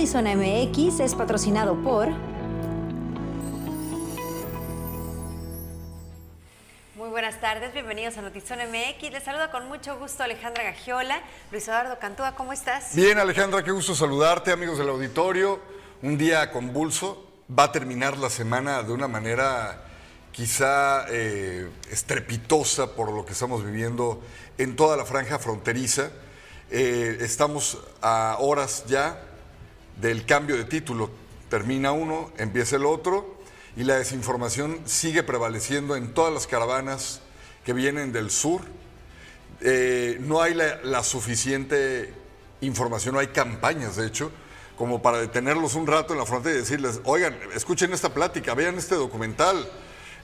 Notizona MX es patrocinado por... Muy buenas tardes, bienvenidos a Notizona MX. Les saluda con mucho gusto Alejandra Gagiola. Luis Eduardo Cantúa, ¿cómo estás? Bien, Alejandra, qué gusto saludarte, amigos del auditorio. Un día convulso. Va a terminar la semana de una manera quizá eh, estrepitosa por lo que estamos viviendo en toda la franja fronteriza. Eh, estamos a horas ya del cambio de título. Termina uno, empieza el otro y la desinformación sigue prevaleciendo en todas las caravanas que vienen del sur. Eh, no hay la, suficiente información, no hay campañas, de hecho, como para detenerlos un rato en la frontera y decirles, oigan, escuchen esta plática, vean este documental,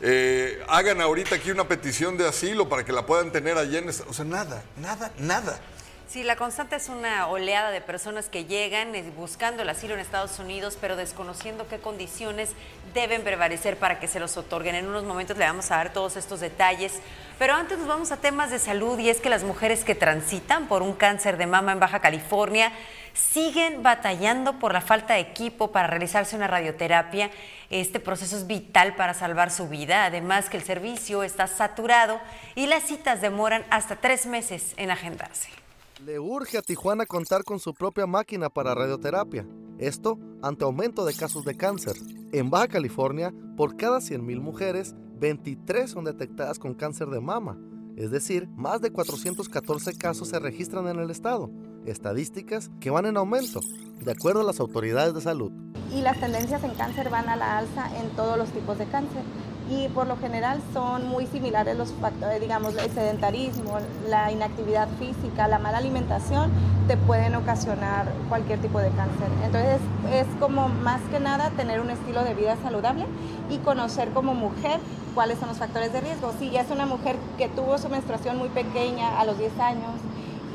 eh, hagan ahorita aquí una petición de asilo para que la puedan tener allá en... O sea, nada, nada, nada. Sí, la constante es una oleada de personas que llegan eh, buscando el asilo en Estados Unidos, pero desconociendo qué condiciones deben prevalecer para que se los otorguen. En unos momentos le vamos a dar todos estos detalles, pero antes nos vamos a temas de salud y es que las mujeres que transitan por un cáncer de mama en Baja California siguen batallando por la falta de equipo para realizarse una radioterapia. Este proceso es vital para salvar su vida, además que el servicio está saturado y las citas demoran hasta tres meses en agendarse. Le urge a Tijuana contar con su propia máquina para radioterapia. Esto ante aumento de casos de cáncer. En Baja California, por cada 100.000 mujeres, 23 son detectadas con cáncer de mama. Es decir, más de 414 casos se registran en el estado. Estadísticas que van en aumento, de acuerdo a las autoridades de salud. Y las tendencias en cáncer van a la alza en todos los tipos de cáncer y por lo general son muy similares los factores, digamos, el sedentarismo, la inactividad física, la mala alimentación, te pueden ocasionar cualquier tipo de cáncer. Entonces es como más que nada tener un estilo de vida saludable y conocer como mujer cuáles son los factores de riesgo. Si ya es una mujer que tuvo su menstruación muy pequeña a los 10 años,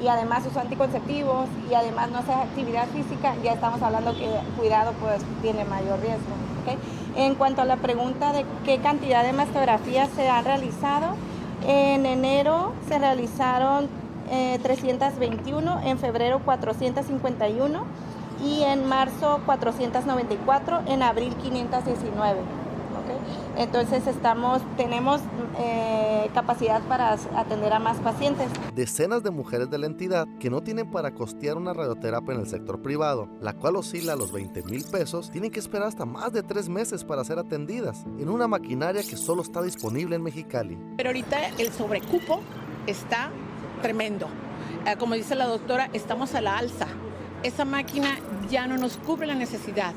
y además usó anticonceptivos y además no hace actividad física, ya estamos hablando que cuidado pues tiene mayor riesgo. En cuanto a la pregunta de qué cantidad de mastografías se han realizado, en enero se realizaron 321, eh, en febrero 451 y en marzo 494, en abril 519. Entonces estamos, tenemos eh, capacidad para atender a más pacientes. Decenas de mujeres de la entidad que no tienen para costear una radioterapia en el sector privado, la cual oscila a los 20 mil pesos, tienen que esperar hasta más de tres meses para ser atendidas en una maquinaria que solo está disponible en Mexicali. Pero ahorita el sobrecupo está tremendo. Eh, como dice la doctora, estamos a la alza. Esa máquina ya no nos cubre la necesidad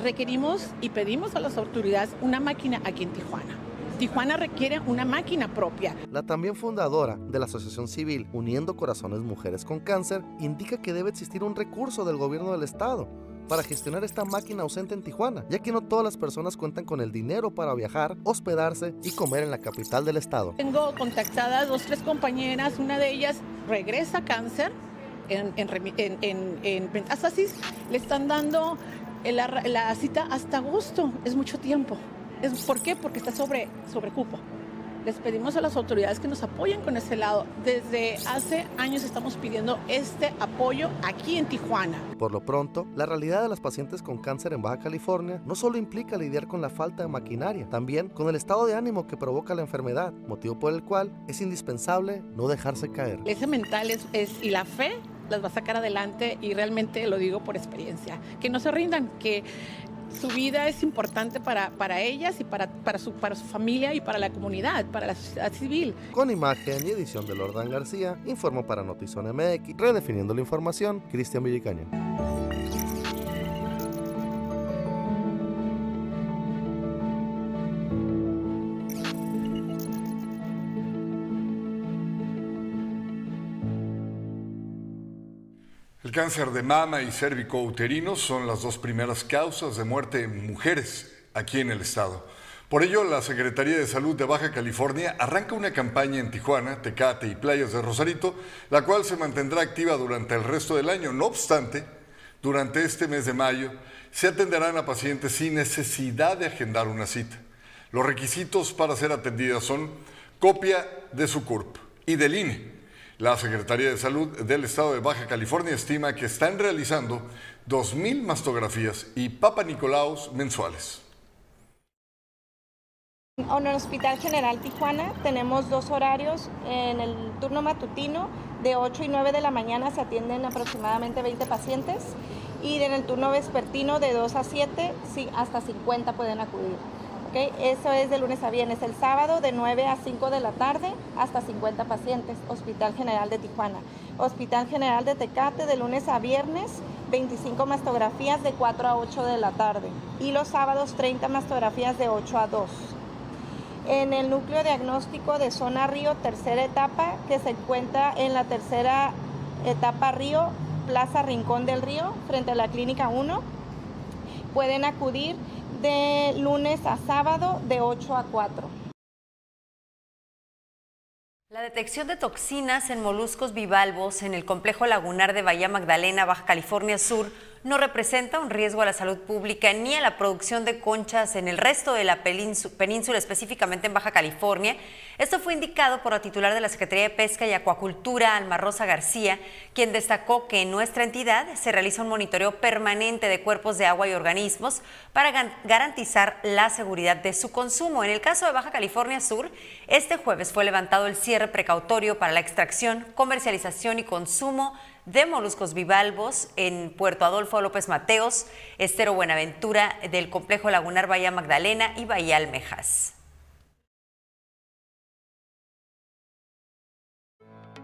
requerimos y pedimos a las autoridades una máquina aquí en Tijuana. Tijuana requiere una máquina propia. La también fundadora de la Asociación Civil Uniendo Corazones Mujeres con Cáncer indica que debe existir un recurso del gobierno del estado para gestionar esta máquina ausente en Tijuana, ya que no todas las personas cuentan con el dinero para viajar, hospedarse y comer en la capital del estado. Tengo contactadas dos, tres compañeras, una de ellas regresa a cáncer en, en, en, en le están dando la, cita hasta agosto, es mucho tiempo. Es, ¿Por qué? Porque está sobre, sobre cupo. Les pedimos a las autoridades que nos apoyen con ese lado. Desde hace años estamos pidiendo este apoyo aquí en Tijuana. Por lo pronto, la realidad de las pacientes con cáncer en Baja California no solo implica lidiar con la falta de maquinaria, también con el estado de ánimo que provoca la enfermedad, motivo por el cual es indispensable no dejarse caer. Ese mental es, y la fe las va a sacar adelante y realmente lo digo por experiencia. Que no se rindan, que su vida es importante para, para ellas y para, para, su, para su familia y para la comunidad, para la sociedad civil. Con imagen y edición de Lordan García, informo para Notizón MX, redefiniendo la información, Cristian Villicaña. Cáncer de mama y cérvico-uterino son las dos primeras causas de muerte en mujeres aquí en el estado. Por ello, la Secretaría de Salud de Baja California arranca una campaña en Tijuana, Tecate y Playas de Rosarito, la cual se mantendrá activa durante el resto del año. No obstante, durante este mes de mayo se atenderán a pacientes sin necesidad de agendar una cita. Los requisitos para ser atendidas son copia de su CURP y del INE La Secretaría de Salud del Estado de Baja California estima que están realizando 2.000 mastografías y Papa Nicolaus mensuales. En el Hospital General Tijuana tenemos dos horarios. En el turno matutino, de 8 y 9 de la mañana, se atienden aproximadamente 20 pacientes. Y en el turno vespertino, de 2 a 7, sí, hasta 50 pueden acudir. ¿Okay? Eso es de lunes a viernes. El sábado, de 9 a 5 de la tarde, hasta 50 pacientes. Hospital General de Tijuana. Hospital General de Tecate, de lunes a viernes, 25 mastografías de 4 a 8 de la tarde. Y los sábados, 30 mastografías de 8 a 2 en el núcleo diagnóstico de zona Río, tercera etapa, que se encuentra en la tercera etapa Río, Plaza Rincón del Río, frente a la Clínica 1. Pueden acudir de lunes a sábado de 8 a 4. La detección de toxinas en moluscos bivalvos en el complejo lagunar de Bahía Magdalena, Baja California Sur, no representa un riesgo a la salud pública ni a la producción de conchas en el resto de la península, específicamente en Baja California. Esto fue indicado por la titular de la Secretaría de Pesca y Acuacultura, Alma Rosa García, quien destacó que en nuestra entidad se realiza un monitoreo permanente de cuerpos de agua y organismos para garantizar la seguridad de su consumo. En el caso de Baja California Sur, este jueves fue levantado el cierre precautorio para la extracción, comercialización y consumo de moluscos bivalvos en Puerto Adolfo López Mateos, Estero Buenaventura del Complejo Lagunar Bahía Magdalena y Bahía Almejas.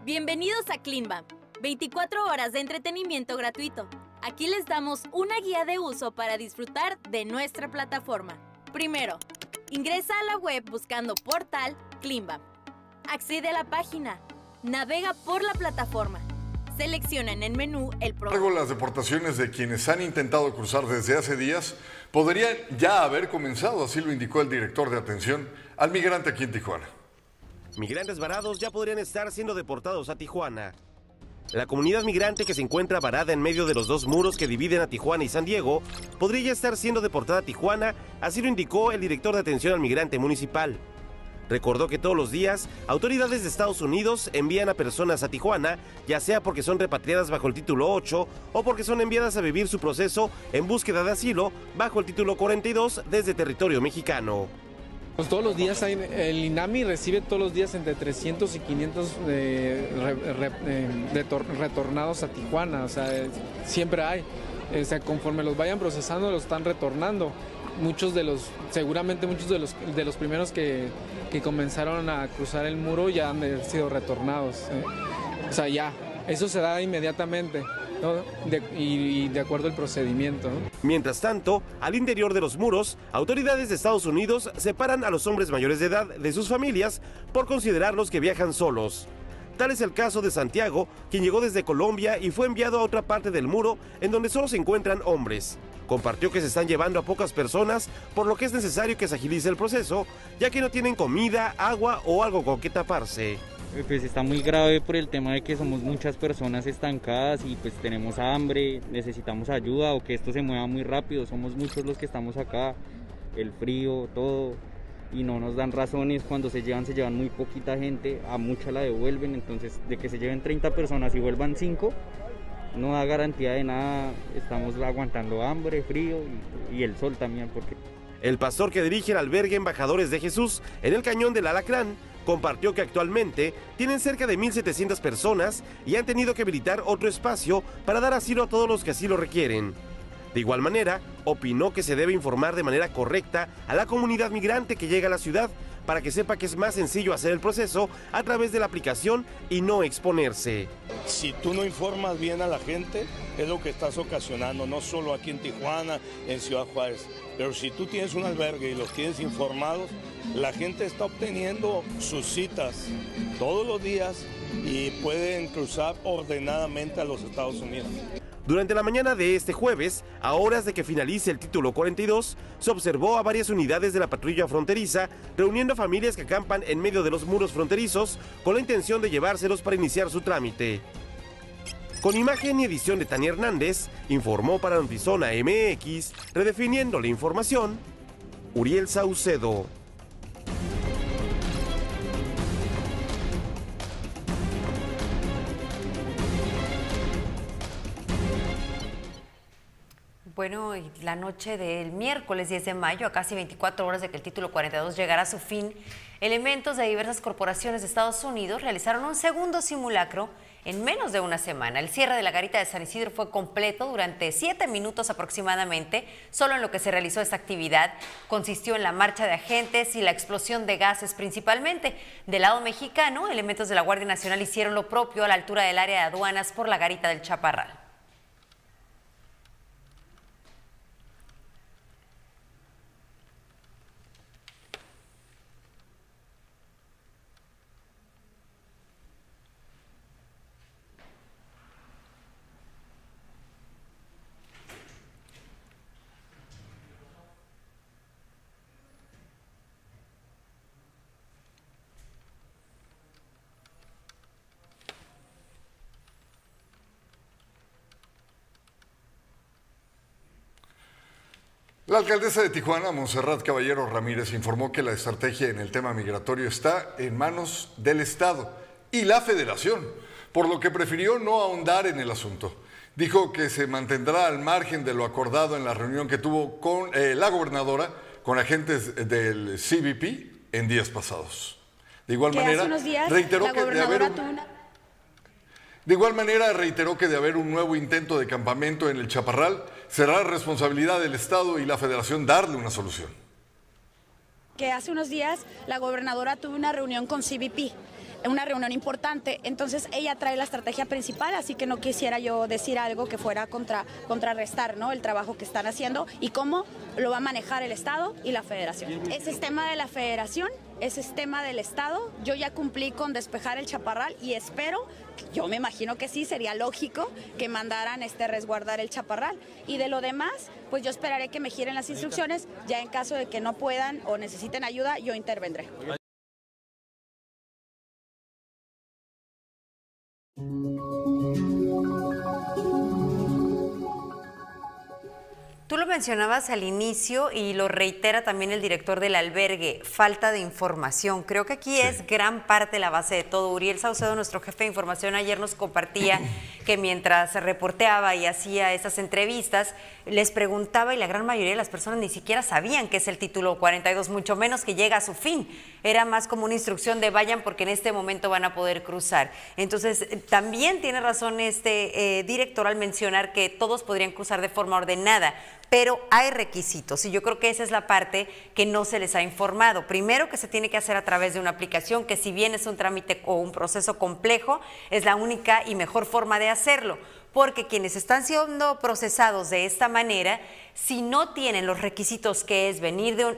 Bienvenidos a Cleanbam, 24 horas de entretenimiento gratuito. Aquí les damos una guía de uso para disfrutar de nuestra plataforma. Primero, ingresa a la web buscando portal Cleanbam. Accede a la página, navega por la plataforma Selecciona en el menú el programa. Las deportaciones de quienes han intentado cruzar desde hace días podrían ya haber comenzado, así lo indicó el director de atención al migrante aquí en Tijuana. Migrantes varados ya podrían estar siendo deportados a Tijuana. La comunidad migrante que se encuentra varada en medio de los dos muros que dividen a Tijuana y San Diego podría ya estar siendo deportada a Tijuana, así lo indicó el director de atención al migrante municipal. Recordó que todos los días autoridades de Estados Unidos envían a personas a Tijuana, ya sea porque son repatriadas bajo el título 8 o porque son enviadas a vivir su proceso en búsqueda de asilo bajo el título 42 desde territorio mexicano. Pues todos los días hay, el INAMI recibe todos los días entre 300 y 500 eh, retornados a Tijuana, o sea, siempre hay. O sea, conforme los vayan procesando, los están retornando. Muchos de los, seguramente muchos de los, de los primeros que, que comenzaron a cruzar el muro ya han sido retornados. ¿eh? O sea, ya, eso se da inmediatamente. y, de acuerdo al procedimiento. Mientras tanto, al interior de los muros, autoridades de Estados Unidos separan a los hombres mayores de edad de sus familias por considerarlos que viajan solos. Tal es el caso de Santiago, quien llegó desde Colombia y fue enviado a otra parte del muro en donde solo se encuentran hombres. Compartió que se están llevando a pocas personas, por lo que es necesario que se agilice el proceso, ya que no tienen comida, agua o algo con que taparse. Pues está muy grave por el tema de que somos muchas personas estancadas y pues tenemos hambre, necesitamos ayuda o que esto se mueva muy rápido, somos muchos los que estamos acá, el frío, todo, y no nos dan razones, cuando se llevan se llevan muy poquita gente, a mucha la devuelven, entonces de que se lleven 30 personas y vuelvan 5, no da garantía de nada, estamos aguantando hambre, frío y, el sol también. Porque... El pastor que dirige el albergue Embajadores de Jesús en el cañón del Alacrán compartió que actualmente tienen cerca de 1.700 personas y han tenido que habilitar otro espacio para dar asilo a todos los que así lo requieren. De igual manera, opinó que se debe informar de manera correcta a la comunidad migrante que llega a la ciudad para que sepa que es más sencillo hacer el proceso a través de la aplicación y no exponerse. Si tú no informas bien a la gente, es lo que estás ocasionando, no solo aquí en Tijuana, en Ciudad Juárez, pero si tú tienes un albergue y los tienes informados, la gente está obteniendo sus citas todos los días y pueden cruzar ordenadamente a los Estados Unidos. Durante la mañana de este jueves, a horas de que finalice el título 42, se observó a varias unidades de la patrulla fronteriza reuniendo familias que acampan en medio de los muros fronterizos con la intención de llevárselos para iniciar su trámite. Con imagen y edición de Tania Hernández, informó para Notizona MX, redefiniendo la información, Uriel Saucedo. Bueno, la noche del miércoles 10 de mayo, a casi 24 horas de que el título 42 llegara a su fin, elementos de diversas corporaciones de Estados Unidos realizaron un segundo simulacro en menos de una semana. El cierre de la garita de San Isidro fue completo durante siete minutos aproximadamente. Solo en lo que se realizó esta actividad consistió en la marcha de agentes y la explosión de gases principalmente. Del lado mexicano, elementos de la Guardia Nacional hicieron lo propio a la altura del área de aduanas por la garita del Chaparral. La alcaldesa de Tijuana, Monserrat Caballero Ramírez, informó que la estrategia en el tema migratorio está en manos del Estado y la Federación, por lo que prefirió no ahondar en el asunto. Dijo que se mantendrá al margen de lo acordado en la reunión que tuvo con eh, la gobernadora con agentes del CBP en días pasados. De igual manera, reiteró que de haber de igual manera, reiteró que de haber un nuevo intento de campamento en el Chaparral, será responsabilidad del Estado y la Federación darle una solución. Que hace unos días la gobernadora tuvo una reunión con CBP una reunión importante. Entonces ella trae la estrategia principal, así que no quisiera yo decir algo que fuera contra, contrarrestar ¿no? el trabajo que están haciendo y cómo lo va a manejar el Estado y la Federación. Ese es tema de la Federación, ese es tema del Estado. Yo ya cumplí con despejar el chaparral y espero, yo me imagino que sí, sería lógico que mandaran este resguardar el chaparral. Y de lo demás, pues yo esperaré que me giren las instrucciones. Ya en caso de que no puedan o necesiten ayuda, yo intervendré. Mencionabas al inicio y lo reitera también el director del albergue, falta de información. Creo que aquí es gran parte la base de todo. Uriel Saucedo, nuestro jefe de información, ayer nos compartía que mientras reporteaba y hacía esas entrevistas, les preguntaba y la gran mayoría de las personas ni siquiera sabían qué es el título 42, mucho menos que llega a su fin. Era más como una instrucción de vayan porque en este momento van a poder cruzar. Entonces, también tiene razón este eh, director al mencionar que todos podrían cruzar de forma ordenada pero hay requisitos y yo creo que esa es la parte que no se les ha informado. Primero que se tiene que hacer a través de una aplicación que si bien es un trámite o un proceso complejo, es la única y mejor forma de hacerlo, porque quienes están siendo procesados de esta manera, si no tienen los requisitos que es venir de un,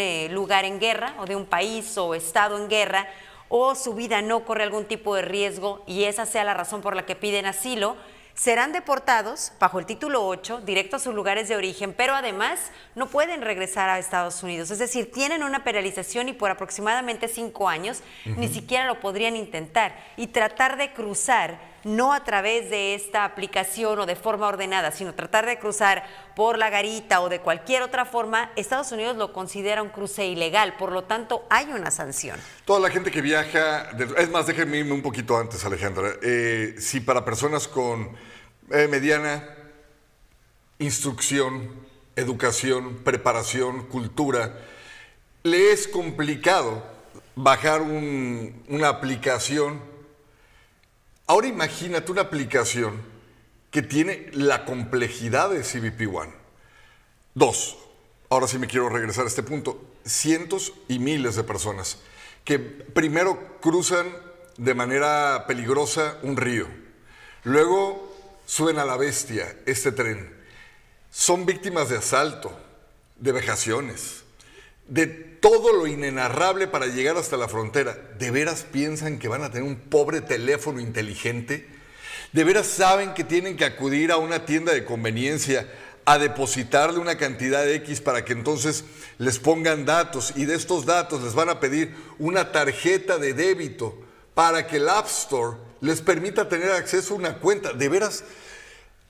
eh, eh, lugar en guerra o de un país o estado en guerra, o su vida no corre algún tipo de riesgo y esa sea la razón por la que piden asilo, serán deportados bajo el título 8 directo a sus lugares de origen, pero además no pueden regresar a Estados Unidos. Es decir, tienen una penalización y por aproximadamente cinco años ni siquiera lo podrían intentar. Y tratar de cruzar no a través de esta aplicación o de forma ordenada, sino tratar de cruzar por la garita o de cualquier otra forma, Estados Unidos lo considera un cruce ilegal, por lo tanto hay una sanción. Toda la gente que viaja, es más, déjenme irme un poquito antes, Alejandra, eh, si para personas con eh, mediana instrucción, educación, preparación, cultura, le es complicado bajar una aplicación Ahora imagínate una aplicación que tiene la complejidad de CBP One. Dos, ahora sí me quiero regresar a este punto, cientos y miles de personas que primero cruzan de manera peligrosa un río, luego suben a la bestia este tren, son víctimas de asalto, de vejaciones, de todo lo inenarrable para llegar hasta la frontera. ¿De veras piensan que van a tener un pobre teléfono inteligente? ¿De veras saben que tienen que acudir a una tienda de conveniencia a depositarle una cantidad de X para que entonces les pongan datos y de estos datos les van a pedir una tarjeta de débito para que el App Store les permita tener acceso a una cuenta? ¿De veras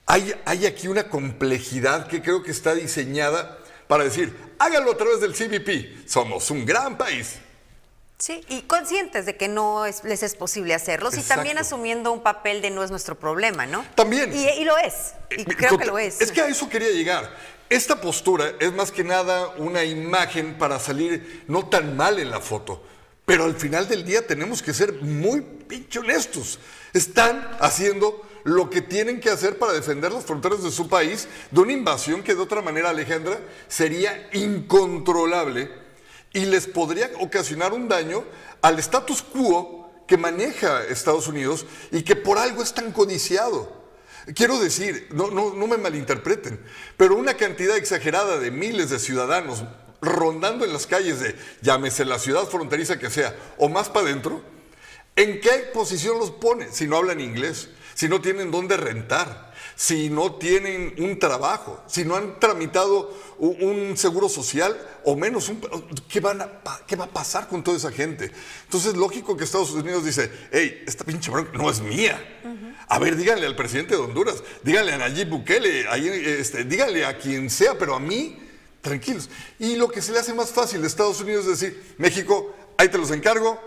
hay, hay aquí una complejidad que creo que está diseñada para decir, háganlo a través del CBP. Somos un gran país. Sí, y conscientes de que no es- les es posible hacerlos y también Exacto. asumiendo un papel de no es nuestro problema, ¿no? También. Y, y lo es, y Eh, creo que lo es. Es que a eso quería llegar. Esta postura es más que nada una imagen para salir no tan mal en la foto. Pero al final del día tenemos que ser muy pinche honestos. Están haciendo lo que tienen que hacer para defender las fronteras de su país de una invasión que de otra manera, Alejandra, sería incontrolable y les podría ocasionar un daño al status quo que maneja Estados Unidos y que por algo es tan codiciado. Quiero decir, no, me malinterpreten, pero una cantidad exagerada de miles de ciudadanos rondando en las calles de, llámese la ciudad fronteriza que sea, o más para adentro, ¿en qué posición los pone si no hablan inglés? Si no tienen dónde rentar, si no tienen un trabajo, si no han tramitado un, seguro social o menos, un- ¿qué, van a ¿qué va a pasar con toda esa gente? Entonces, lógico que Estados Unidos dice, hey, esta pinche bronca no es mía. A ver, díganle al presidente de Honduras, díganle a Nayib Bukele, ahí, este, díganle a quien sea, pero a mí, tranquilos. Y lo que se le hace más fácil a Estados Unidos es decir, México, ahí te los encargo,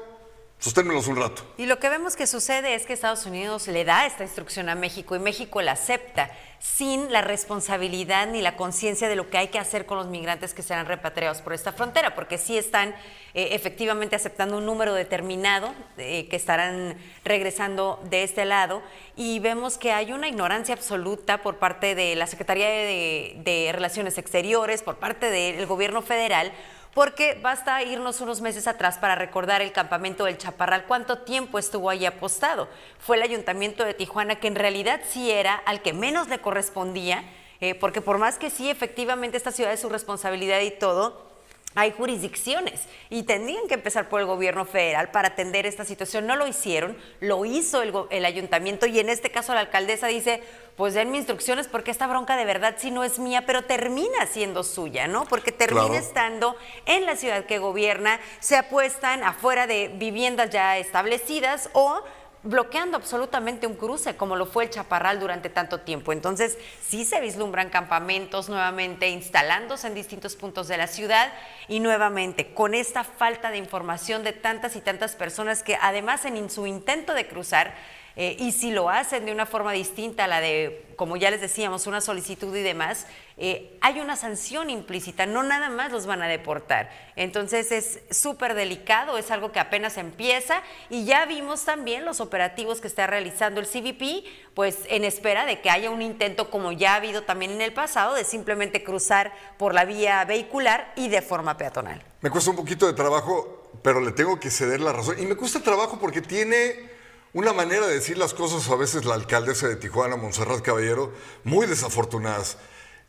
sosténmelos un rato. Y lo que vemos que sucede es que Estados Unidos le da esta instrucción a México y México la acepta sin la responsabilidad ni la conciencia de lo que hay que hacer con los migrantes que serán repatriados por esta frontera, porque sí están eh, efectivamente aceptando un número determinado eh, que estarán regresando de este lado y vemos que hay una ignorancia absoluta por parte de la Secretaría de, de Relaciones Exteriores, por parte del gobierno federal, porque basta irnos unos meses atrás para recordar el campamento del Chaparral, cuánto tiempo estuvo ahí apostado. Fue el ayuntamiento de Tijuana que en realidad sí era al que menos le correspondía, eh, porque por más que sí, efectivamente esta ciudad es su responsabilidad y todo, hay jurisdicciones y tendrían que empezar por el gobierno federal para atender esta situación. No lo hicieron, lo hizo el, ayuntamiento y en este caso la alcaldesa dice, pues denme instrucciones porque esta bronca de verdad sí no es mía, pero termina siendo suya, ¿no? Porque termina Claro. estando en la ciudad que gobierna, se apuestan afuera de viviendas ya establecidas o bloqueando absolutamente un cruce, como lo fue el Chaparral durante tanto tiempo. Entonces, sí se vislumbran campamentos nuevamente instalándose en distintos puntos de la ciudad y nuevamente con esta falta de información de tantas y tantas personas que además en su intento de cruzar, eh, y si lo hacen de una forma distinta a la de, como ya les decíamos, una solicitud y demás, eh, hay una sanción implícita, no nada más los van a deportar. Entonces es súper delicado, es algo que apenas empieza y ya vimos también los operativos que está realizando el CBP, pues en espera de que haya un intento, como ya ha habido también en el pasado, de simplemente cruzar por la vía vehicular y de forma peatonal. Me cuesta un poquito de trabajo, pero le tengo que ceder la razón. Y me cuesta trabajo porque tiene una manera de decir las cosas a veces la alcaldesa de Tijuana, Montserrat Caballero, muy desafortunadas.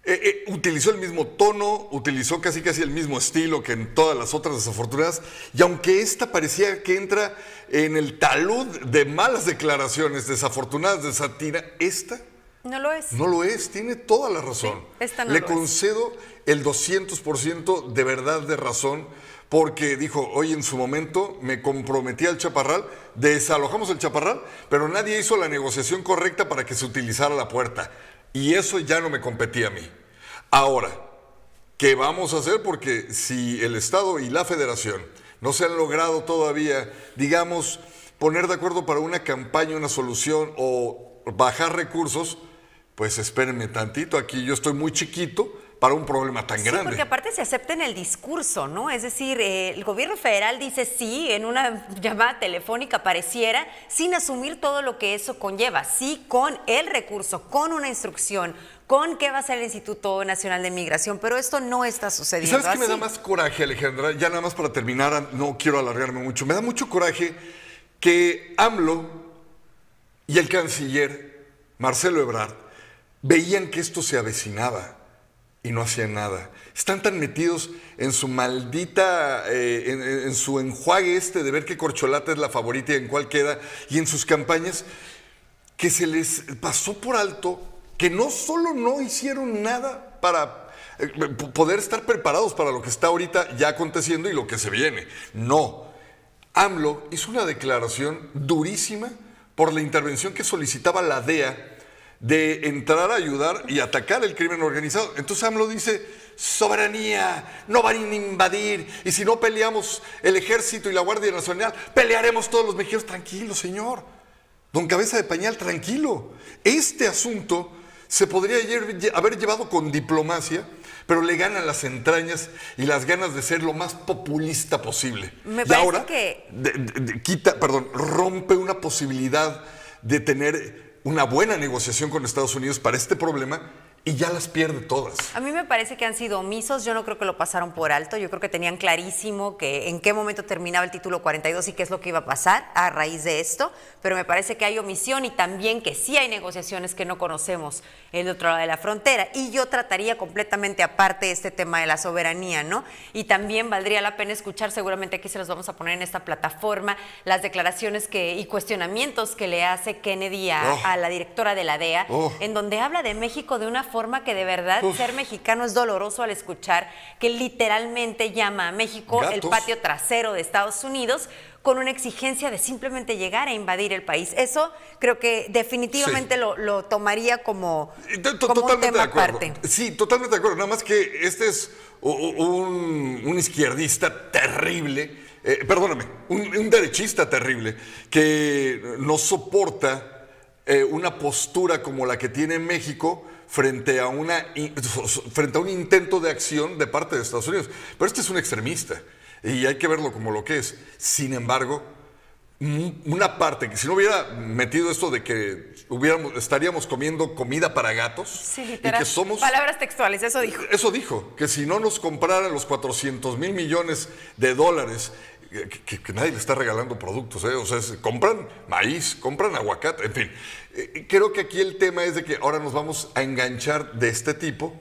Eh, eh, utilizó el mismo tono, utilizó casi casi el mismo estilo que en todas las otras desafortunadas, y aunque esta parecía que entra en el talud de malas declaraciones desafortunadas de sátira, esta No lo es. no lo es, tiene toda la razón. Sí, esta no Le lo es. concedo el 200% de verdad de razón, porque dijo, hoy en su momento me comprometí al chaparral, desalojamos el chaparral, pero nadie hizo la negociación correcta para que se utilizara la puerta. Y eso ya no me competía a mí. Ahora, ¿qué vamos a hacer? Porque si el Estado y la Federación no se han logrado todavía, digamos, poner de acuerdo para una campaña, una solución o bajar recursos, pues espérenme tantito, aquí yo estoy muy chiquito para un problema tan Sí, grande. porque aparte se acepta en el discurso, ¿no? Es decir, eh, el gobierno federal dice sí en una llamada telefónica pareciera, sin asumir todo lo que eso conlleva, sí con el recurso, con una instrucción, con qué va a hacer el Instituto Nacional de Migración, pero esto no está ¿Y sucediendo sabes qué me da más coraje, Alejandra? Ya nada más para terminar, no quiero alargarme mucho. Me da mucho coraje que AMLO y el canciller Marcelo Ebrard veían que esto se avecinaba y no hacían nada. Están tan metidos en su maldita, eh, en, su enjuague este de ver qué corcholata es la favorita y en cuál queda, y en sus campañas, que se les pasó por alto que no solo no hicieron nada para eh, poder estar preparados para lo que está ahorita ya aconteciendo y lo que se viene. No. AMLO hizo una declaración durísima por la intervención que solicitaba la DEA de entrar a ayudar y atacar el crimen organizado. Entonces AMLO dice, soberanía, no van a invadir, y si no peleamos el ejército y la Guardia Nacional, pelearemos todos los mexicanos. Tranquilo, señor. Don Cabeza de Pañal, tranquilo. Este asunto se podría haber llevado con diplomacia, pero le ganan las entrañas y las ganas de ser lo más populista posible. Me y ahora que- de- de- de- quita, perdón, rompe una posibilidad de tener una buena negociación con Estados Unidos para este problema y ya las pierde todas. A mí me parece que han sido omisos, yo no creo que lo pasaron por alto, yo creo que tenían clarísimo que en qué momento terminaba el título 42 y qué es lo que iba a pasar a raíz de esto, pero me parece que hay omisión y también que sí hay negociaciones que no conocemos el otro lado de la frontera. Y yo trataría completamente aparte este tema de la soberanía, ¿no? Y también valdría la pena escuchar, seguramente aquí se los vamos a poner en esta plataforma, las declaraciones que, y cuestionamientos que le hace Kennedy a, Oh. a la directora de la DEA, Oh. en donde habla de México de una forma que de verdad Uf. ser mexicano es doloroso al escuchar que literalmente llama a México el patio trasero de Estados Unidos con una exigencia de simplemente llegar a invadir el país. Eso creo que definitivamente Sí. lo, lo tomaría como, To- to- como un Totalmente tema de acuerdo. aparte. Sí, totalmente de acuerdo. Nada más que este es un, un izquierdista terrible, eh, perdóname, un, un derechista terrible que no soporta eh, una postura como la que tiene México frente a, una, frente a un intento de acción de parte de Estados Unidos. Pero este es un extremista y hay que verlo como lo que es. Sin embargo, un- una parte que si no hubiera metido esto de que hubiéramos, estaríamos comiendo comida para gatos Sí, y que somos Palabras textuales, eso dijo. eso dijo, que si no nos compraran los 400 mil millones de dólares, que, que- que nadie le está regalando productos, ¿eh? o sea, compran maíz, compran aguacate, en fin. Eh, creo que aquí el tema es de que ahora nos vamos a enganchar de este tipo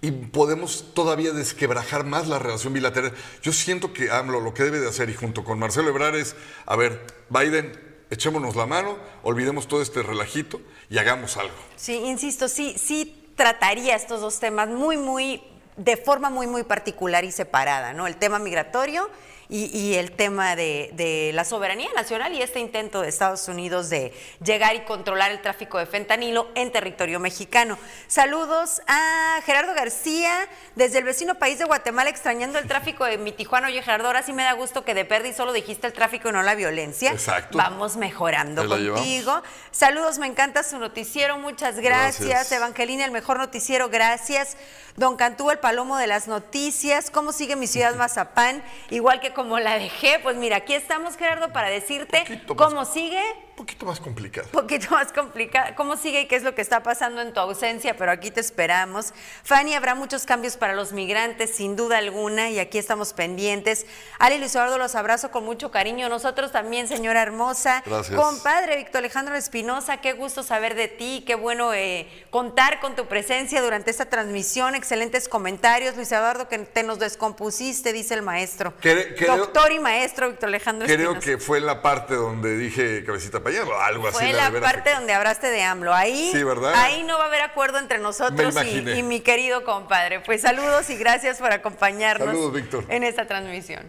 y podemos todavía desquebrajar más la relación bilateral. Yo siento que AMLO lo que debe de hacer y junto con Marcelo Ebrard es, a ver, Biden, echémonos la mano, olvidemos todo este relajito y hagamos algo. Sí, insisto, sí, sí trataría estos dos temas muy, muy, de forma muy, muy particular y separada, ¿no? El tema migratorio y, y el tema de, de la soberanía nacional y este intento de Estados Unidos de llegar y controlar el tráfico de fentanilo en territorio mexicano. Saludos a Gerardo García, desde el vecino país de Guatemala, extrañando el tráfico de mi Tijuana. Oye, Gerardo, ahora sí me da gusto que de perdi solo dijiste el tráfico y no la violencia. Exacto. Vamos mejorando contigo. Saludos, me encanta su noticiero, muchas gracias. Gracias. Evangelina, el mejor noticiero, gracias. Don Cantú, el palomo de las noticias. ¿Cómo sigue mi ciudad Mazapán? Igual que como la dejé, pues mira, aquí estamos, Gerardo, para decirte cómo sigue. Poquito más complicado. Un poquito más complicado. ¿Cómo sigue y qué es lo que está pasando en tu ausencia? Pero aquí te esperamos. Fanny, habrá muchos cambios para los migrantes, sin duda alguna, y aquí estamos pendientes. Ali Luis Eduardo, los abrazo con mucho cariño. Nosotros también, señora hermosa. Gracias. Compadre Víctor Alejandro Espinosa, qué gusto saber de ti, qué bueno eh, contar con tu presencia durante esta transmisión. Excelentes comentarios. Luis Eduardo, que te nos descompusiste, dice el maestro. Creo- Doctor y maestro Víctor Alejandro Creo Espinosa. que fue la parte donde dije cabecita pañal o algo así. Fue la parte que- donde hablaste de AMLO. Ahí, Sí, ¿verdad? ahí no va a haber acuerdo entre nosotros y, mi querido compadre. Pues saludos y gracias por acompañarnos Saludos, Víctor. en esta transmisión.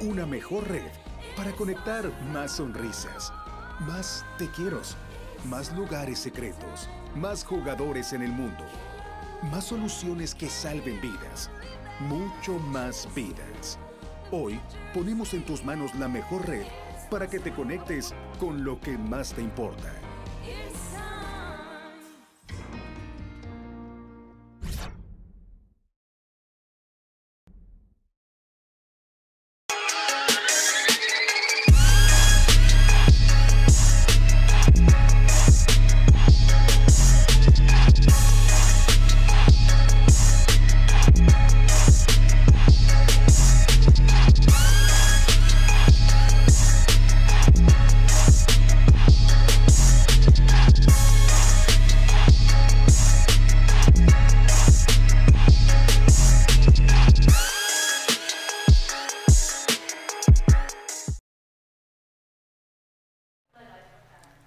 Una mejor red para conectar más sonrisas, más te quiero, más lugares secretos, más jugadores en el mundo, más soluciones que salven vidas, mucho más vidas. Hoy ponemos en tus manos la mejor red para que te conectes con lo que más te importa.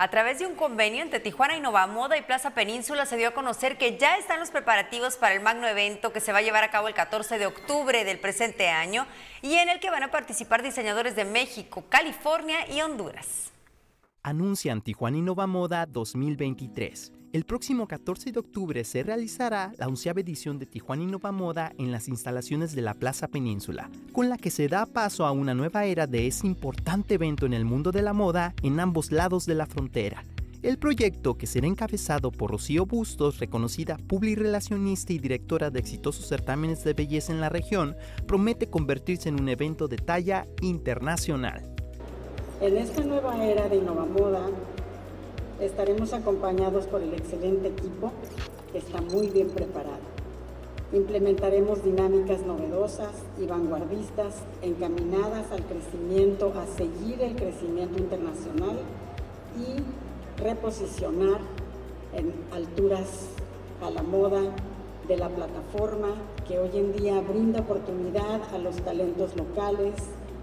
A través de un convenio entre Tijuana Innovamoda y Plaza Península se dio a conocer que ya están los preparativos para el magno evento que se va a llevar a cabo el 14 de octubre del presente año y en el que van a participar diseñadores de México, California y Honduras. anuncian Tijuana Innova Moda 2023. El próximo 14 de octubre se realizará la onceava edición de Tijuana Innova Moda en las instalaciones de la Plaza Península, con la que se da paso a una nueva era de ese importante evento en el mundo de la moda en ambos lados de la frontera. El proyecto, que será encabezado por Rocío Bustos, reconocida publirelacionista y directora de exitosos certámenes de belleza en la región, promete convertirse en un evento de talla internacional. En esta nueva era de Innovamoda estaremos acompañados por el excelente equipo que está muy bien preparado. Implementaremos dinámicas novedosas y vanguardistas encaminadas al crecimiento, a seguir el crecimiento internacional y reposicionar en alturas a la moda de la plataforma que hoy en día brinda oportunidad a los talentos locales,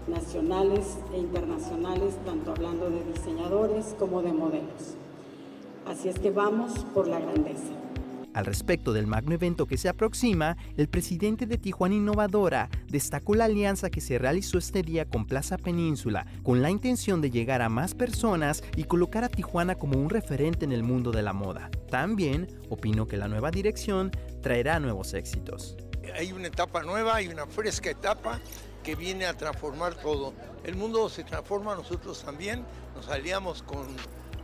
nacionales e internacionales, tanto hablando de diseñadores como de modelos. Así es que vamos por la grandeza. Al respecto del magno evento que se aproxima, el presidente de Tijuana Innovadora destacó la alianza que se realizó este día con Plaza Península, con la intención de llegar a más personas y colocar a Tijuana como un referente en el mundo de la moda. También opinó que la nueva dirección traerá nuevos éxitos. Hay una etapa nueva, hay una fresca etapa que viene a transformar todo. El mundo se transforma, nosotros también nos aliamos con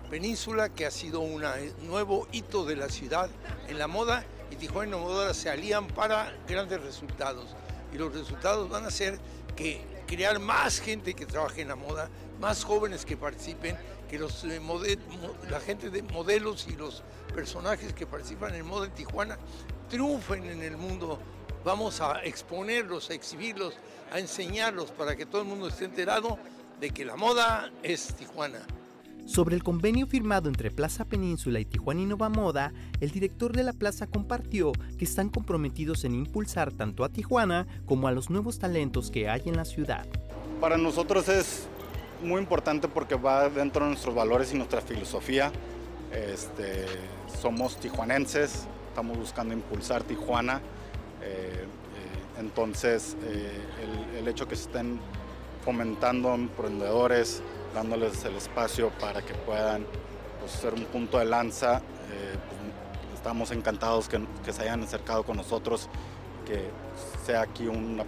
Península, que ha sido un nuevo hito de la ciudad en la moda, y Tijuana y Moda se alían para grandes resultados. Y los resultados van a ser que crear más gente que trabaje en la moda, más jóvenes que participen, que los, eh, la gente de modelos y los personajes que participan en moda en Tijuana triunfen en el mundo vamos a exponerlos, a exhibirlos, a enseñarlos para que todo el mundo esté enterado de que la moda es Tijuana. Sobre el convenio firmado entre Plaza Península y Tijuana Innova Moda, el director de la plaza compartió que están comprometidos en impulsar tanto a Tijuana como a los nuevos talentos que hay en la ciudad. Para nosotros es muy importante porque va dentro de nuestros valores y nuestra filosofía. Este, somos tijuanenses, estamos buscando impulsar Tijuana eh, eh, entonces, eh, el, hecho que se estén fomentando emprendedores, dándoles el espacio para que puedan pues, ser un punto de lanza, pues, estamos encantados que, que se hayan acercado con nosotros, que sea aquí una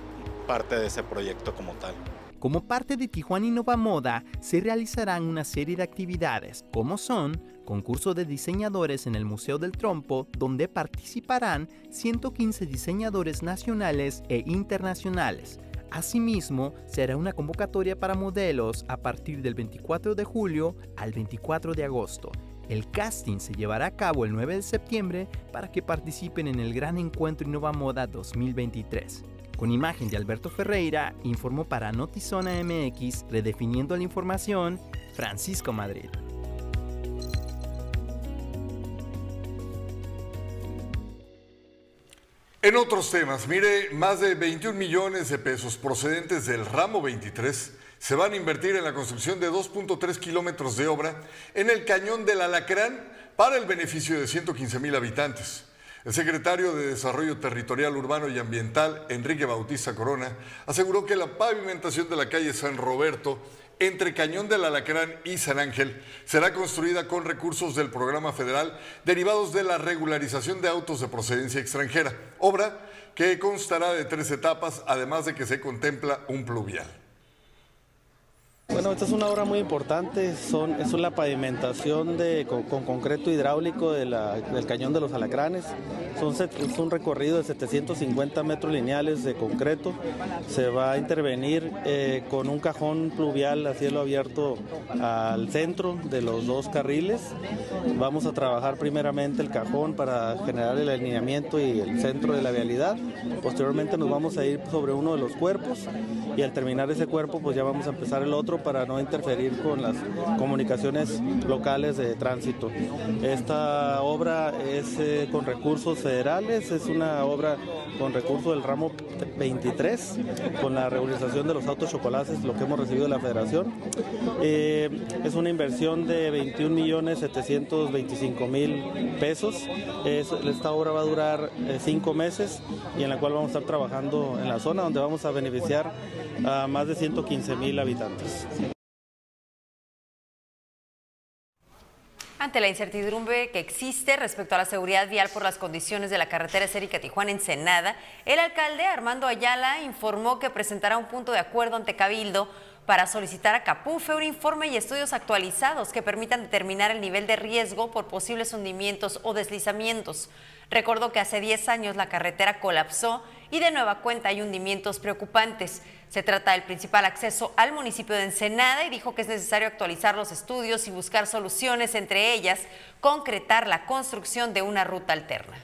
parte de ese proyecto como tal. Como parte de Tijuana Innova Moda, se realizarán una serie de actividades, como son concurso de diseñadores en el Museo del Trompo, donde participarán 115 diseñadores nacionales e internacionales. Asimismo, será una convocatoria para modelos a partir del 24 de julio al 24 de agosto. El casting se llevará a cabo el 9 de septiembre para que participen en el Gran Encuentro Innova Moda 2023. Con imagen de Alberto Ferreira, informó para Notizona MX, redefiniendo la información, Francisco Madrid. En otros temas, mire, más de 21 millones de pesos procedentes del ramo 23 se van a invertir en la construcción de 2.3 kilómetros de obra en el cañón del Alacrán para el beneficio de 115 mil habitantes. El secretario de Desarrollo Territorial Urbano y Ambiental, Enrique Bautista Corona, aseguró que la pavimentación de la calle San Roberto entre Cañón del Alacrán y San Ángel será construida con recursos del programa federal derivados de la regularización de autos de procedencia extranjera, obra que constará de tres etapas, además de que se contempla un pluvial. Bueno, esta es una obra muy importante, son, es la pavimentación de, con, concreto hidráulico del cañón de los alacranes. Son, es un recorrido de 750 metros lineales de concreto. Se va a intervenir eh, con un cajón pluvial a cielo abierto al centro de los dos carriles. Vamos a trabajar primeramente el cajón para generar el alineamiento y el centro de la vialidad. Posteriormente nos vamos a ir sobre uno de los cuerpos y al terminar ese cuerpo pues ya vamos a empezar el otro para no interferir con las comunicaciones locales de tránsito. Esta obra es eh, con recursos federales, es una obra con recursos del ramo 23, con la regularización de los autos chocolates, lo que hemos recibido de la federación. Eh, es una inversión de 21 millones 725 mil pesos. esta obra va a durar eh, cinco meses y en la cual vamos a estar trabajando en la zona donde vamos a beneficiar a más de 115 mil habitantes. Ante la incertidumbre que existe respecto a la seguridad vial por las condiciones de la carretera Esérica Tijuana Ensenada, el alcalde Armando Ayala informó que presentará un punto de acuerdo ante Cabildo para solicitar a Capufe un informe y estudios actualizados que permitan determinar el nivel de riesgo por posibles hundimientos o deslizamientos. Recordó que hace 10 años la carretera colapsó y de nueva cuenta hay hundimientos preocupantes. Se trata del principal acceso al municipio de Ensenada y dijo que es necesario actualizar los estudios y buscar soluciones, entre ellas concretar la construcción de una ruta alterna.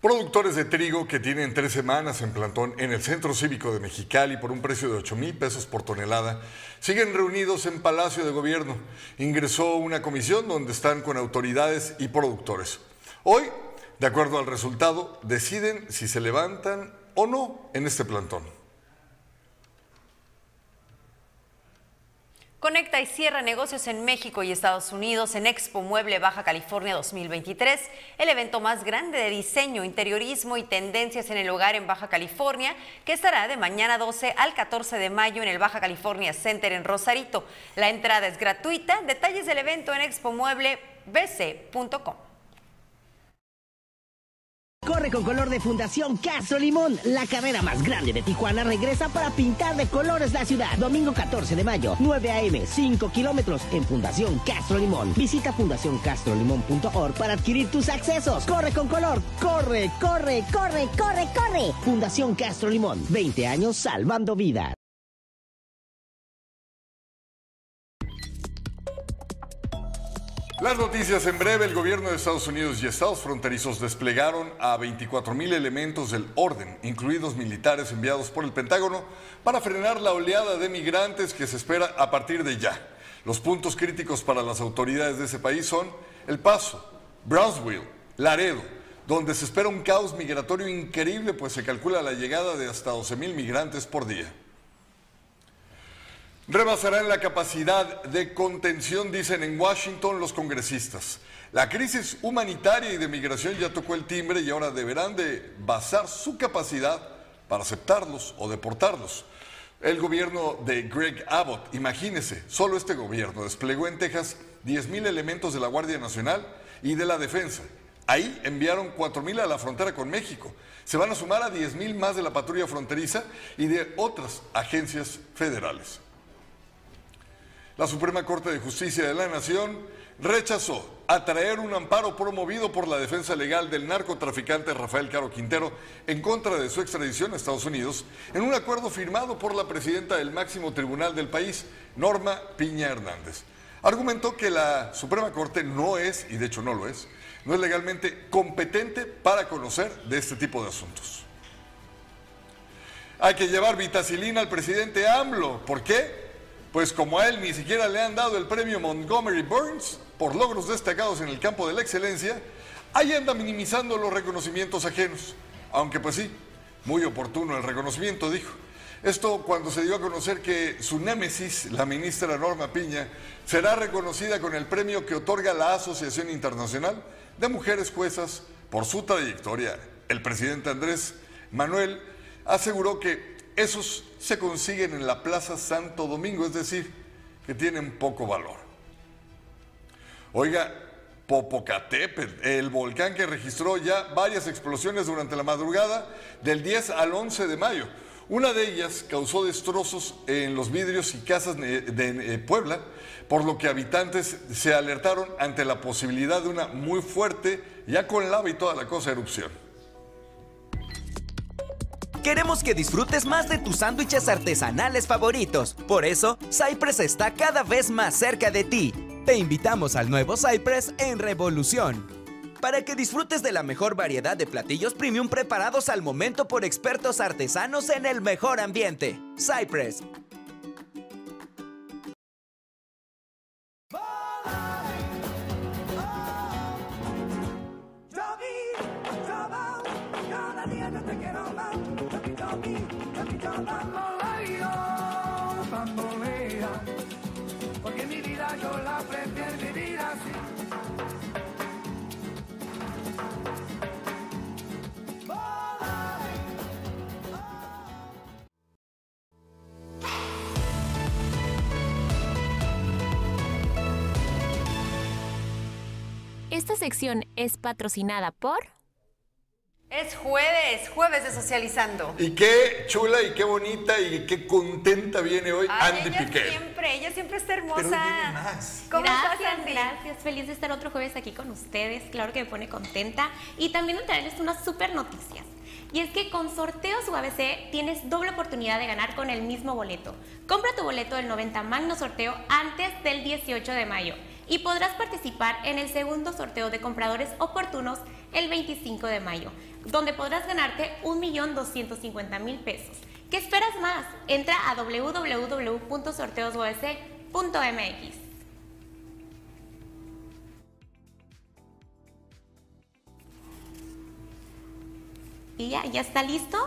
Productores de trigo que tienen tres semanas en plantón en el Centro Cívico de Mexicali por un precio de 8 mil pesos por tonelada siguen reunidos en Palacio de Gobierno. Ingresó una comisión donde están con autoridades y productores. Hoy, de acuerdo al resultado, deciden si se levantan o no en este plantón. Conecta y cierra negocios en México y Estados Unidos en Expo Mueble Baja California 2023, el evento más grande de diseño, interiorismo y tendencias en el hogar en Baja California, que estará de mañana 12 al 14 de mayo en el Baja California Center en Rosarito. La entrada es gratuita. Detalles del evento en expomueblebc.com. Corre con color de Fundación Castro Limón. La carrera más grande de Tijuana regresa para pintar de colores la ciudad. Domingo 14 de mayo, 9 a.m., 5 kilómetros en Fundación Castro Limón. Visita fundacioncastrolimón.org para adquirir tus accesos. Corre con color. Corre, corre, corre, corre, corre. Fundación Castro Limón. 20 años salvando vidas. Las noticias en breve, el gobierno de Estados Unidos y estados fronterizos desplegaron a 24 mil elementos del orden, incluidos militares enviados por el Pentágono, para frenar la oleada de migrantes que se espera a partir de ya. Los puntos críticos para las autoridades de ese país son El Paso, Brownsville, Laredo, donde se espera un caos migratorio increíble, pues se calcula la llegada de hasta 12 mil migrantes por día. Rebasarán la capacidad de contención, dicen en Washington los congresistas. La crisis humanitaria y de migración ya tocó el timbre y ahora deberán de basar su capacidad para aceptarlos o deportarlos. El gobierno de Greg Abbott, imagínese, solo este gobierno desplegó en Texas 10.000 elementos de la Guardia Nacional y de la Defensa. Ahí enviaron 4.000 a la frontera con México. Se van a sumar a 10.000 más de la patrulla fronteriza y de otras agencias federales. La Suprema Corte de Justicia de la Nación rechazó atraer un amparo promovido por la defensa legal del narcotraficante Rafael Caro Quintero en contra de su extradición a Estados Unidos en un acuerdo firmado por la presidenta del máximo tribunal del país, Norma Piña Hernández. Argumentó que la Suprema Corte no es, y de hecho no lo es, no es legalmente competente para conocer de este tipo de asuntos. Hay que llevar vitacilina al presidente AMLO. ¿Por qué? Pues como a él ni siquiera le han dado el premio Montgomery Burns por logros destacados en el campo de la excelencia, ahí anda minimizando los reconocimientos ajenos. Aunque pues sí, muy oportuno el reconocimiento, dijo. Esto cuando se dio a conocer que su némesis, la ministra Norma Piña, será reconocida con el premio que otorga la Asociación Internacional de Mujeres Juezas por su trayectoria. El presidente Andrés Manuel aseguró que esos se consiguen en la Plaza Santo Domingo, es decir, que tienen poco valor. Oiga, Popocatépetl, el volcán que registró ya varias explosiones durante la madrugada del 10 al 11 de mayo. Una de ellas causó destrozos en los vidrios y casas de, de Puebla, por lo que habitantes se alertaron ante la posibilidad de una muy fuerte, ya con lava y toda la cosa, erupción. Queremos que disfrutes más de tus sándwiches artesanales favoritos. Por eso, Cypress está cada vez más cerca de ti. Te invitamos al nuevo Cypress en Revolución. Para que disfrutes de la mejor variedad de platillos premium preparados al momento por expertos artesanos en el mejor ambiente. Cypress, sección es patrocinada por... Es jueves, jueves de socializando. Y qué chula y qué bonita y qué contenta viene hoy Ay, Andy ella Piquet. siempre, ella siempre está hermosa. Pero viene más. ¿Cómo gracias, estás, Andy? gracias. Feliz de estar otro jueves aquí con ustedes. Claro que me pone contenta. Y también de traerles unas super noticias. Y es que con sorteos UABC tienes doble oportunidad de ganar con el mismo boleto. Compra tu boleto del 90 Magno Sorteo antes del 18 de mayo y podrás participar en el segundo sorteo de compradores oportunos el 25 de mayo, donde podrás ganarte 1.250.000 pesos. ¿Qué esperas más? Entra a www.sorteosuabc.mx. ¿Y ya, ya está listo?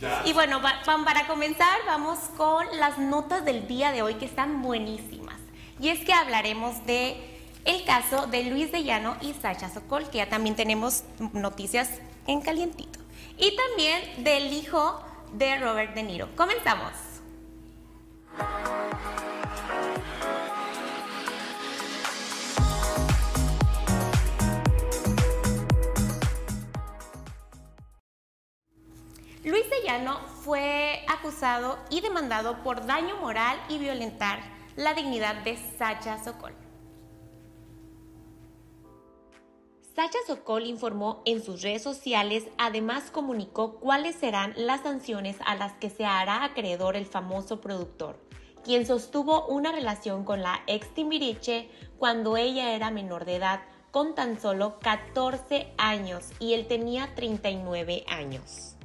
Ya. Y bueno, para comenzar vamos con las notas del día de hoy que están buenísimas. Y es que hablaremos de el caso de Luis de Llano y Sacha Sokol, que ya también tenemos noticias en calientito. Y también del hijo de Robert De Niro. Comenzamos. Luis de Llano fue acusado y demandado por daño moral y violentar la dignidad de Sacha Sokol. Sacha Sokol informó en sus redes sociales, además comunicó cuáles serán las sanciones a las que se hará acreedor el famoso productor, quien sostuvo una relación con la ex Timbiriche cuando ella era menor de edad, con tan solo 14 años y él tenía 39 años.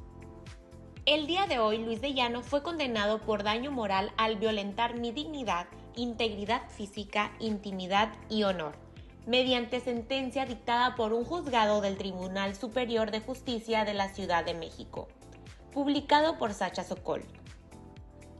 El día de hoy, Luis de Llano fue condenado por daño moral al violentar mi dignidad, integridad física, intimidad y honor, mediante sentencia dictada por un juzgado del Tribunal Superior de Justicia de la Ciudad de México, publicado por Sacha Sokol.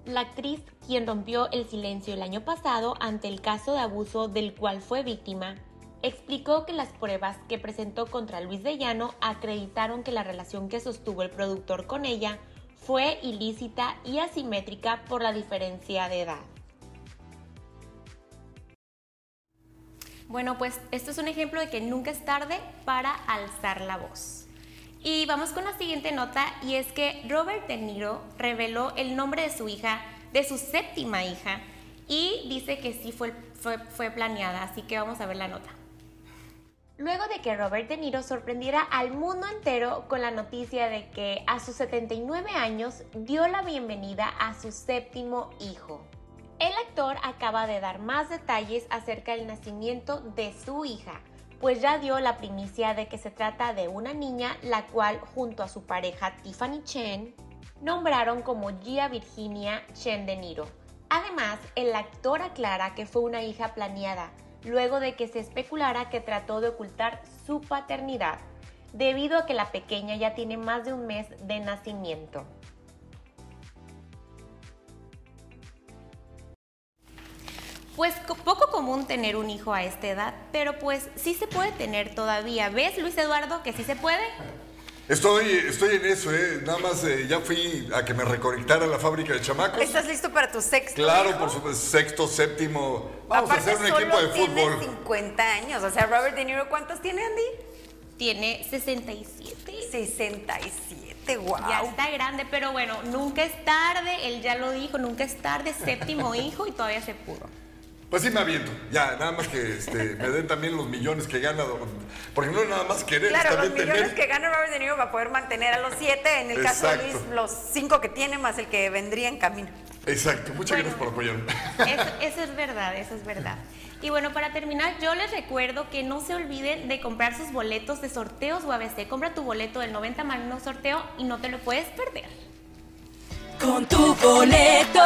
La actriz, quien rompió el silencio el año pasado ante el caso de abuso del cual fue víctima, explicó que las pruebas que presentó contra Luis de Llano acreditaron que la relación que sostuvo el productor con ella fue ilícita y asimétrica por la diferencia de edad. Bueno, pues esto es un ejemplo de que nunca es tarde para alzar la voz. Y vamos con la siguiente nota y es que Robert De Niro reveló el nombre de su hija, de su séptima hija, y dice que sí fue, fue, fue planeada, así que vamos a ver la nota. Luego de que Robert De Niro sorprendiera al mundo entero con la noticia de que a sus 79 años dio la bienvenida a su séptimo hijo. El actor acaba de dar más detalles acerca del nacimiento de su hija, pues ya dio la primicia de que se trata de una niña la cual junto a su pareja Tiffany Chen nombraron como Gia Virginia Chen De Niro. Además, el actor aclara que fue una hija planeada, luego de que se especulara que trató de ocultar su paternidad, debido a que la pequeña ya tiene más de un mes de nacimiento. Pues co- poco común tener un hijo a esta edad, pero pues sí se puede tener todavía. ¿Ves, Luis Eduardo, que sí se puede? Estoy, estoy en eso, ¿eh? Nada más eh, ya fui a que me reconectara la fábrica de chamacos. ¿Estás listo para tu sexto? Claro, hijo? por supuesto, sexto, séptimo. Vamos Aparte, a hacer un solo equipo de tiene fútbol. 50 años. O sea, Robert De Niro, ¿cuántos tiene, Andy? Tiene 67. 67, wow. Ya está grande, pero bueno, nunca es tarde, él ya lo dijo, nunca es tarde, séptimo hijo y todavía se pudo. Pues sí me aviento. Ya, nada más que este, me den también los millones que gana. Porque no es nada más querer, es Claro, los millones tener. que gana Robert De Niro va a poder mantener a los siete. En el caso de. Luis, los cinco que tiene más el que vendría en camino. Exacto. Muchas gracias por apoyarme. Eso, eso es verdad, eso es verdad. Y bueno, para terminar, yo les recuerdo que no se olviden de comprar sus boletos de sorteos UABC. Compra tu boleto del 90 Magno Sorteo y no te lo puedes perder. Con tu boleto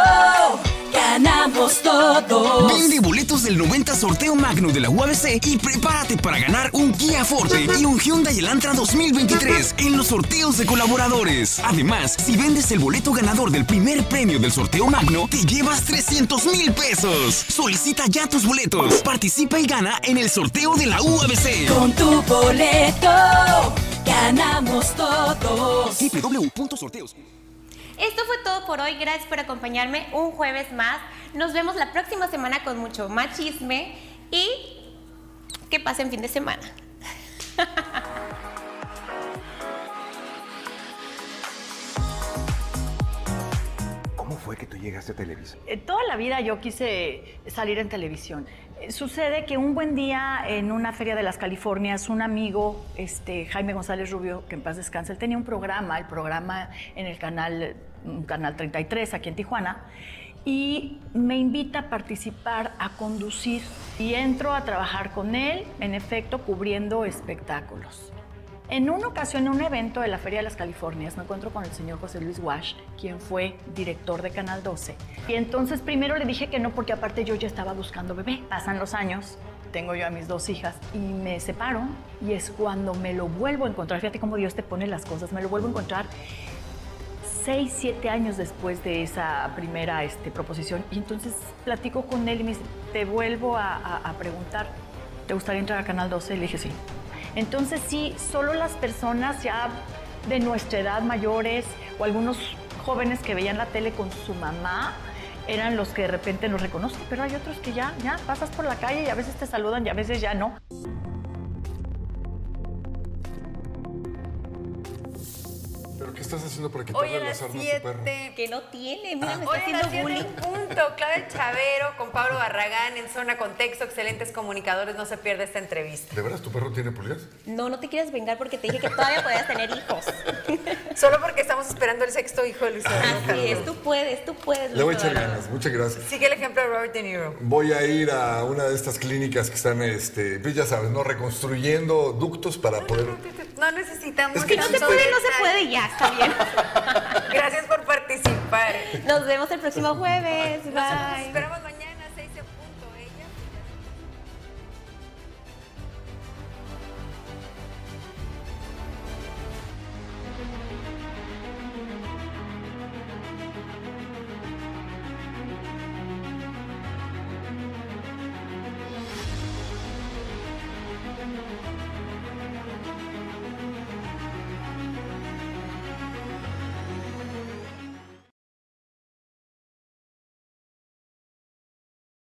ganamos todos. Vende boletos del 90 sorteo magno de la UABC y prepárate para ganar un Kia Forte y un Hyundai Elantra 2023 en los sorteos de colaboradores. Además, si vendes el boleto ganador del primer premio del sorteo magno, te llevas 300 mil pesos. Solicita ya tus boletos. Participa y gana en el sorteo de la UABC. Con tu boleto ganamos todos. www.sorteos. Esto fue todo por hoy. Gracias por acompañarme un jueves más. Nos vemos la próxima semana con mucho más chisme y que pasen fin de semana. ¿Cómo fue que tú llegaste a Televisa? Eh, Toda la vida yo quise salir en televisión. Eh, Sucede que un buen día en una feria de las Californias, un amigo, este, Jaime González Rubio, que en paz descanse, él tenía un programa, el programa en el canal, canal 33 aquí en Tijuana, y me invita a participar, a conducir. Y entro a trabajar con él, en efecto, cubriendo espectáculos. En una ocasión, en un evento de la Feria de las Californias, me encuentro con el señor José Luis Wash, quien fue director de Canal 12. Y entonces primero le dije que no, porque aparte yo ya estaba buscando bebé. Pasan los años, tengo yo a mis dos hijas y me separo y es cuando me lo vuelvo a encontrar. Fíjate cómo Dios te pone las cosas. Me lo vuelvo a encontrar seis, siete años después de esa primera este, proposición. Y entonces platico con él y me dice, te vuelvo a preguntar, ¿te gustaría entrar a Canal 12? Y le dije, sí. Entonces sí, solo las personas ya de nuestra edad mayores o algunos jóvenes que veían la tele con su mamá eran los que de repente nos reconocen, pero hay otros que ya, ya pasas por la calle y a veces te saludan y a veces ya no. Estás haciendo para Hoy quitarle a las las armas a tu perro? 7. Que no tiene, mira, me Hoy está las haciendo 7 bullying. punto. Claudia Chavero con Pablo Barragán en Zona Contexto. Excelentes comunicadores. No se pierde esta entrevista. ¿De veras tu perro tiene pulgas? No, no te quieres vengar porque te dije que todavía podías tener hijos. Solo porque estamos esperando el sexto hijo de Luis Eduardo Así es, tú puedes, tú puedes. Le voy a Luis echar Eduardo. ganas. Muchas gracias. Sigue el ejemplo de Robert De Niro. Voy a ir a una de estas clínicas que están, este, pues ya sabes, ¿no? Reconstruyendo ductos para poder... No necesitamos. Es que Si no se puede, no se puede ya, está bien. Gracias por participar. Nos vemos el próximo jueves. Bye. Esperamos